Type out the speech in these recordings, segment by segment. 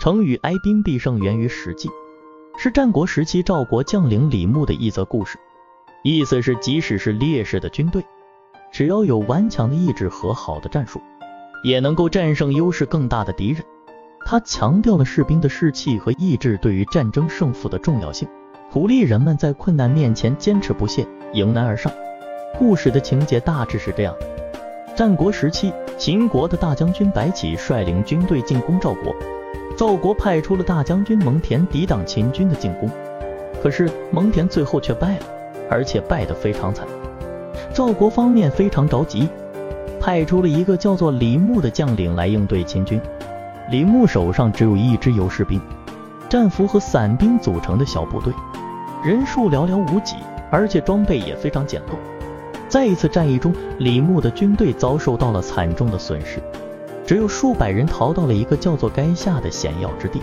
成语“哀兵必胜”源于《史记》，是战国时期赵国将领李牧的一则故事。意思是，即使是劣势的军队，只要有顽强的意志和好的战术，也能够战胜优势更大的敌人。他强调了士兵的士气和意志对于战争胜负的重要性，鼓励人们在困难面前坚持不懈，迎难而上。故事的情节大致是这样的：战国时期，秦国的大将军白起率领军队进攻赵国。赵国派出了大将军蒙恬抵挡秦军的进攻，可是蒙恬最后却败了，而且败得非常惨。赵国方面非常着急，派出了一个叫做李牧的将领来应对秦军。李牧手上只有一支由士兵、战俘和散兵组成的小部队，人数寥寥无几，而且装备也非常简陋。在一次战役中，李牧的军队遭受到了惨重的损失。只有数百人逃到了一个叫做垓下的险要之地。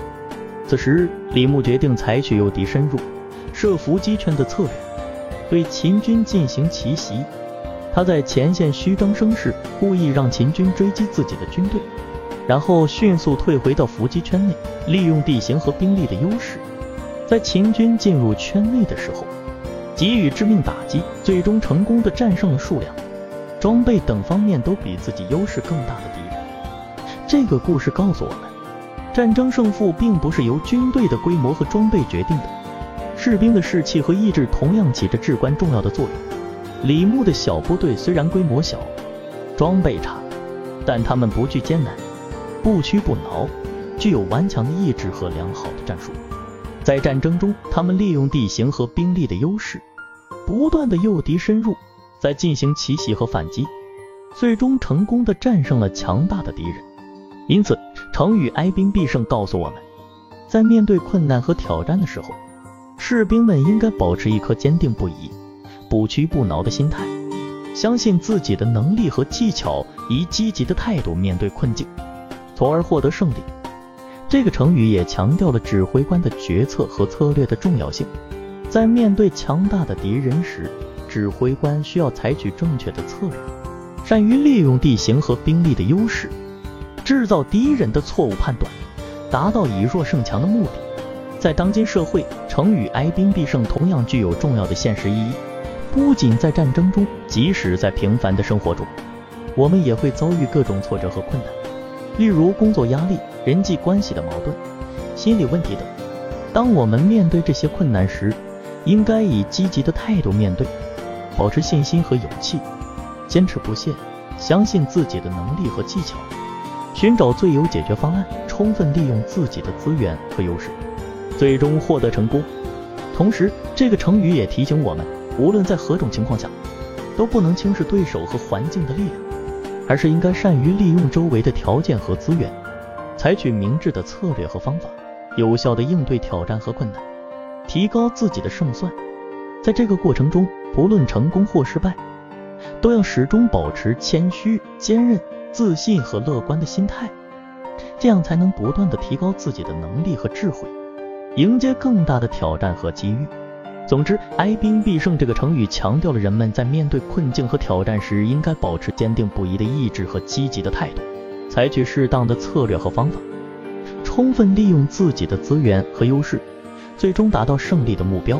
此时，李牧决定采取诱敌深入、设伏击圈的策略，对秦军进行奇袭。他在前线虚张声势，故意让秦军追击自己的军队，然后迅速退回到伏击圈内，利用地形和兵力的优势，在秦军进入圈内的时候，给予致命打击，最终成功的战胜了数量、装备等方面都比自己优势更大的敌人。这个故事告诉我们，战争胜负并不是由军队的规模和装备决定的，士兵的士气和意志同样起着至关重要的作用。李牧的小部队虽然规模小，装备差，但他们不惧艰难，不屈不挠，具有顽强的意志和良好的战术。在战争中，他们利用地形和兵力的优势，不断的诱敌深入，再进行奇袭和反击，最终成功的战胜了强大的敌人。因此，成语“哀兵必胜”告诉我们，在面对困难和挑战的时候，士兵们应该保持一颗坚定不移、不屈不挠的心态，相信自己的能力和技巧，以积极的态度面对困境，从而获得胜利。这个成语也强调了指挥官的决策和策略的重要性。在面对强大的敌人时，指挥官需要采取正确的策略，善于利用地形和兵力的优势。制造敌人的错误判断，达到以弱胜强的目的。在当今社会，成语“哀兵必胜”同样具有重要的现实意义。不仅在战争中，即使在平凡的生活中，我们也会遭遇各种挫折和困难，例如工作压力、人际关系的矛盾、心理问题等。当我们面对这些困难时，应该以积极的态度面对，保持信心和勇气，坚持不懈，相信自己的能力和技巧。寻找最优解决方案，充分利用自己的资源和优势，最终获得成功。同时，这个成语也提醒我们，无论在何种情况下，都不能轻视对手和环境的力量，而是应该善于利用周围的条件和资源，采取明智的策略和方法，有效的应对挑战和困难，提高自己的胜算。在这个过程中，不论成功或失败，都要始终保持谦虚、坚韧。自信和乐观的心态，这样才能不断的提高自己的能力和智慧，迎接更大的挑战和机遇。总之，哀兵必胜这个成语强调了人们在面对困境和挑战时，应该保持坚定不移的意志和积极的态度，采取适当的策略和方法，充分利用自己的资源和优势，最终达到胜利的目标。